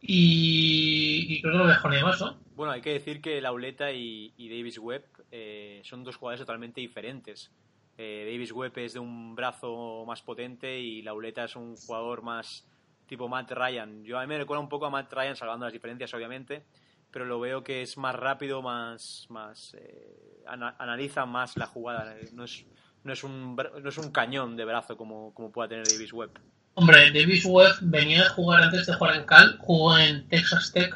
Y, creo que lo mejor ni más, ¿no? Bueno, hay que decir que la y, y Davis Webb eh, son dos jugadores totalmente diferentes. Eh, Davis Webb es de un brazo más potente y Lauleta es un jugador más tipo Matt Ryan. Yo a mí me recuerda un poco a Matt Ryan, salvando las diferencias obviamente, pero lo veo que es más rápido, más, más eh, analiza más la jugada. No es, no es, un, no es un cañón de brazo como, como pueda tener Davis Webb. Hombre, Davis Webb venía a jugar antes de jugar en Cal, jugó en Texas Tech.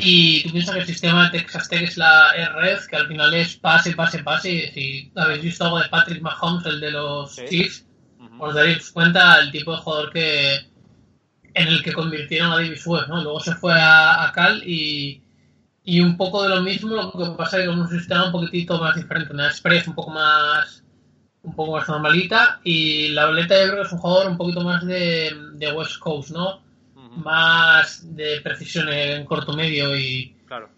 Y tú piensas que el sistema de Texas Tech es la RF, que al final es pase, pase, pase. Si habéis visto algo de Patrick Mahomes, el de los Chiefs, os daréis cuenta el tipo de jugador que en el que convirtieron a Davis Webb, ¿no? Luego se fue a, Cal y, y, un poco de lo mismo, lo que pasa es que con un sistema un poquitito más diferente, una express un poco más un poco más normalita y la boleta yo creo que es un jugador un poquito más de, de West Coast, ¿no? más de precisión en corto medio y, claro.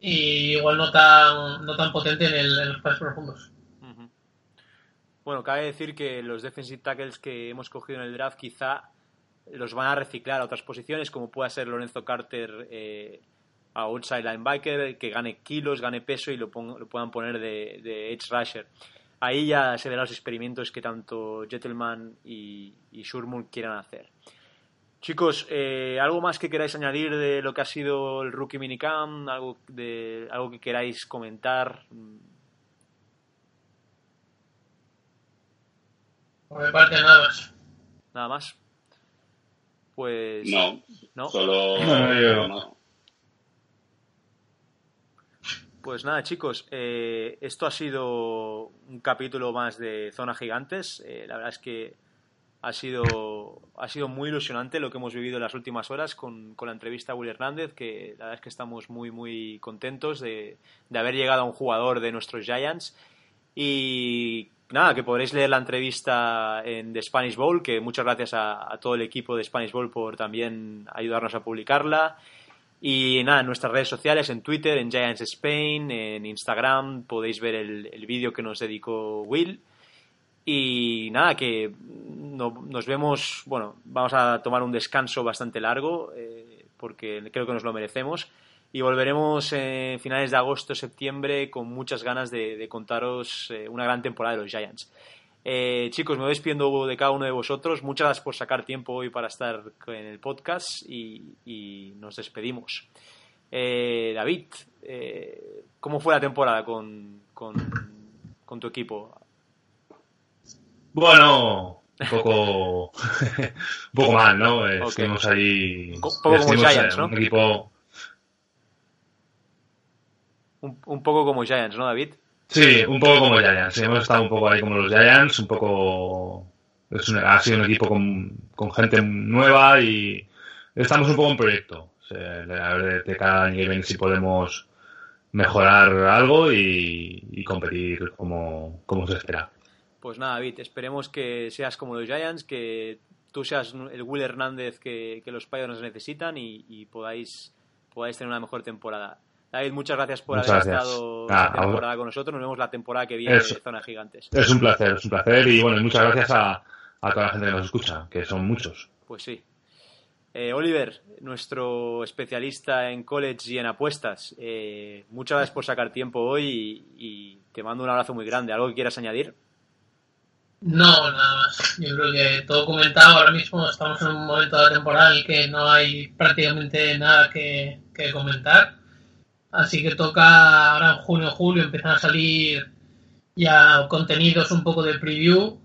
y igual no tan, no tan potente en, el, en los pases profundos. Bueno, cabe decir que los defensive tackles que hemos cogido en el draft quizá los van a reciclar a otras posiciones, como pueda ser Lorenzo Carter eh, a outside linebacker, que gane kilos, gane peso y lo, lo puedan poner de, de, edge rusher. Ahí ya se verán los experimentos que tanto Gentleman y, y Shurmur quieran hacer. Chicos, eh, ¿algo más que queráis añadir de lo que ha sido el Rookie Minicam? ¿Algo, de, algo que queráis comentar? Por mi parte, nada más. ¿Nada más? Pues. No. ¿No? Solo. No, Pues nada, chicos, eh, esto ha sido un capítulo más de Zona Gigantes. Eh, la verdad es que ha sido, ha sido muy ilusionante lo que hemos vivido en las últimas horas con, la entrevista a Will Hernández, que la verdad es que estamos muy, muy contentos de, haber llegado a un jugador de nuestros Giants. Y nada, que podréis leer la entrevista en The Spanish Bowl, que muchas gracias a, todo el equipo de Spanish Bowl por también ayudarnos a publicarla. Y nada, en nuestras redes sociales, en Twitter, en Giants Spain, en Instagram, podéis ver el, el vídeo que nos dedicó Will. Y nada, que nos vemos, bueno, vamos a tomar un descanso bastante largo, eh, porque creo que nos lo merecemos. Y volveremos en finales de agosto, septiembre, con muchas ganas de, contaros eh, una gran temporada de los Giants. Eh, chicos, me voy despidiendo de cada uno de vosotros. Muchas gracias por sacar tiempo hoy para estar en el podcast y, nos despedimos. David, ¿cómo fue la temporada con, con tu equipo? Bueno, un poco, <laughs> un poco mal, ¿no? Estuvimos ahí. Un poco como Giants, ¿no? Un equipo. Un, poco como Giants, ¿no, David? Sí, un poco como Giants. Hemos estado un poco ahí como los Giants, un poco. Es ha sido un equipo con, con, gente nueva y estamos un poco en proyecto. a ver de cada año si podemos mejorar algo y, y competir como, como se espera. Pues nada, David, esperemos que seas como los Giants, que tú seas el Will Hernández que, los Pioneers necesitan y, podáis, podáis tener una mejor temporada. David, muchas gracias por haber estado esta temporada con nosotros. Nos vemos la temporada que viene es, de Zona Gigantes. Es un placer, es un placer. Y bueno, muchas gracias a, toda la gente que nos escucha, que son muchos. Pues sí. Eh, Oliver, nuestro especialista en college y en apuestas, eh, muchas gracias por sacar tiempo hoy y, y te mando un abrazo muy grande. ¿Algo que quieras añadir? No, nada más. Yo creo que todo comentado. Ahora mismo estamos en un momento de la temporada en el que no hay prácticamente nada que, que comentar. Así que toca ahora en junio julio empiezan a salir ya contenidos un poco de preview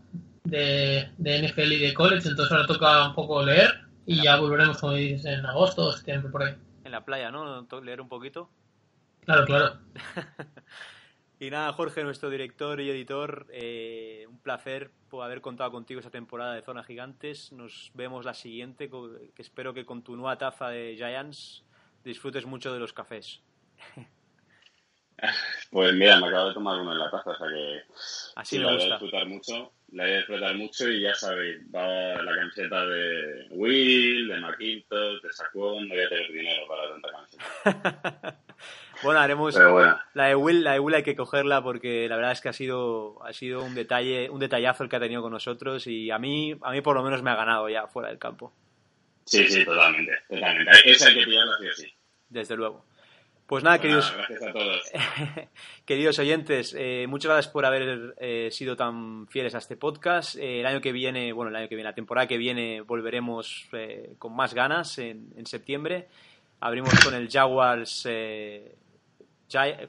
de, de NFL y de college. Entonces ahora toca un poco leer y ya volveremos, como dices, en agosto o septiembre por ahí. En la playa, ¿no? Leer un poquito. Claro, claro. <laughs> Y nada, Jorge, nuestro director y editor, eh, un placer por haber contado contigo esta temporada de Zona Gigantes. Nos vemos la siguiente, que espero que con tu nueva taza de Giants disfrutes mucho de los cafés. <laughs> Pues mira, me acabo de tomar uno en la taza, o sea que Así sí, me la voy a disfrutar mucho, la voy a disfrutar mucho y ya sabéis, va la camiseta de Will, de Marquintos, de Sacón, no voy a tener dinero para tanta camiseta. <laughs> Bueno, haremos bueno, la de Will, la de Will hay que cogerla porque la verdad es que ha sido ha sido un detalle, un detallazo el que ha tenido con nosotros y a mí a mí por lo menos me ha ganado ya fuera del campo, sí, sí, totalmente, totalmente. Esa hay que pillarla sí o sí. desde luego. Pues nada, Pues queridos gracias a todos. <laughs> Queridos oyentes, eh, muchas gracias por haber eh, sido tan fieles a este podcast. Eh, el año que viene, bueno, el año que viene, la temporada que viene, volveremos con más ganas en, en septiembre. Abrimos con el Jaguars,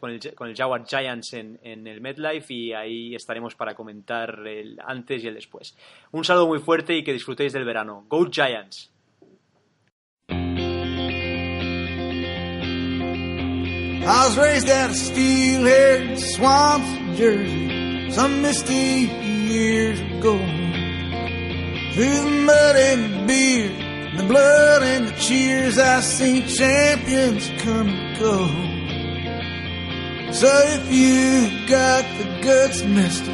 con, el, con el Jaguar Giants en, en el MetLife y ahí estaremos para comentar el antes y el después. Un saludo muy fuerte y que disfrutéis del verano. Go Giants! I was raised out of steel-haired swamps of Jersey some misty years ago. Through the mud and the beer, the blood and the cheers, I seen champions come and go. So if you got the guts, mister,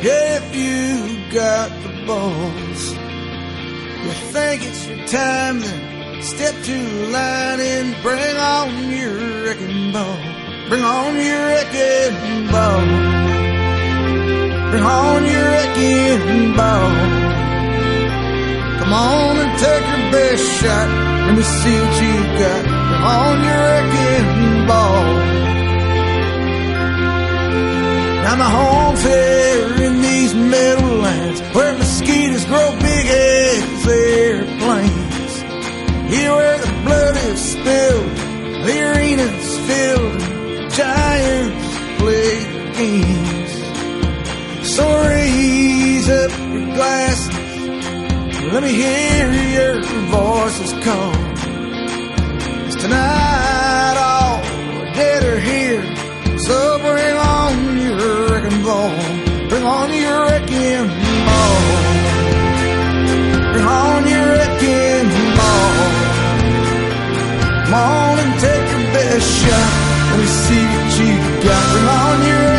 if you got the balls, you think it's your time, then step to the line and bring on your wrecking ball. Bring on your wrecking ball. Bring on your wrecking ball. Come on and take your best shot. Let me see what you got. Bring on your wrecking ball. Now my home's here in these meadowlands where mosquitoes grow big as airplanes. Here where the blood is spilled, the arena's filled, giants play games. So raise up your glasses, let me hear your voices call. 'Cause tonight all dead are here, so bring on your wrecking ball, bring on your wrecking ball. Bring on your wrecking. Come on and take your best shot. Let me see what you got. Bring on your